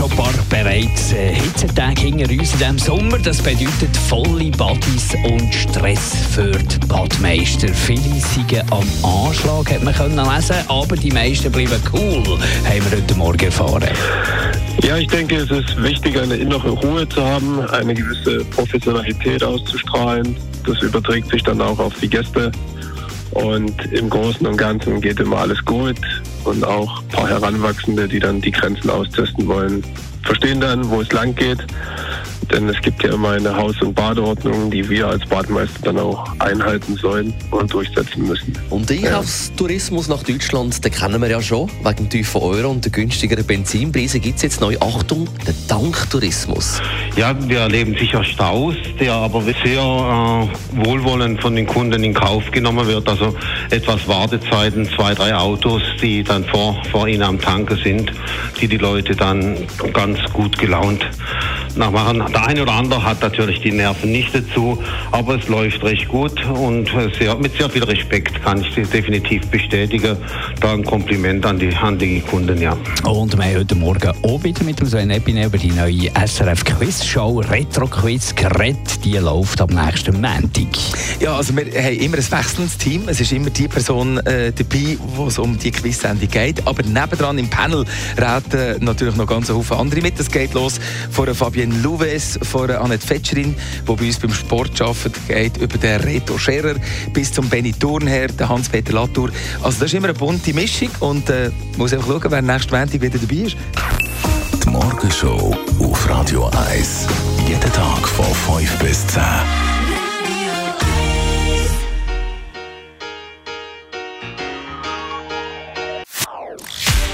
Schon ein paar bereits äh, Hitzetage hinter uns in diesem Sommer. Das bedeutet volle Badis und Stress für die Badmeister. Viele sind am Anschlag, hat man können lesen, aber die meisten bleiben cool, haben wir heute Morgen erfahren. Ja, ich denke, es ist wichtig, eine innere Ruhe zu haben, eine gewisse Professionalität auszustrahlen. Das überträgt sich dann auch auf die Gäste. Und im Großen und Ganzen geht immer alles gut. Und auch ein paar Heranwachsende, die dann die Grenzen austesten wollen, verstehen dann, wo es lang geht. Denn es gibt ja immer eine Haus- und Badeordnung, die wir als Bademeister dann auch einhalten sollen und durchsetzen müssen. Und Einkaufstourismus nach Deutschland, den kennen wir ja schon. Wegen dem tiefen Euro und der günstigeren Benzinpreise gibt es jetzt neu, Achtung, den Tanktourismus. Ja, wir erleben sicher Staus, der aber sehr äh, wohlwollend von den Kunden in Kauf genommen wird. Also etwas Wartezeiten, zwei, drei Autos, die dann vor, vor ihnen am Tanke sind, die die Leute dann ganz gut gelaunt nachmachen. Der eine oder andere hat natürlich die Nerven nicht dazu, aber es läuft recht gut und sehr, mit sehr viel Respekt kann ich das definitiv bestätigen. Da ein Kompliment an die, an die Kunden, ja. Und wir haben heute Morgen auch wieder mit dem Sven Epine über die neue SRF Quiz Show Retro Quiz geredet. Die läuft am nächsten Montag. Ja, also wir haben immer ein wechselndes Team. Es ist immer die Person äh, dabei, wo es um die Quiz-Sendung geht. Aber nebendran im Panel reden natürlich noch ganz viele andere mit. Es geht los von der Fabienne Louves, von Annette Fetscherin, die bei uns beim Sport arbeitet, geht über den Reto Scherer bis zum Benny Thurnherr, den Hans-Peter Latour. Also das ist immer eine bunte Mischung und äh, muss einfach schauen, wer nächsten Montag wieder dabei ist. Die Morgenshow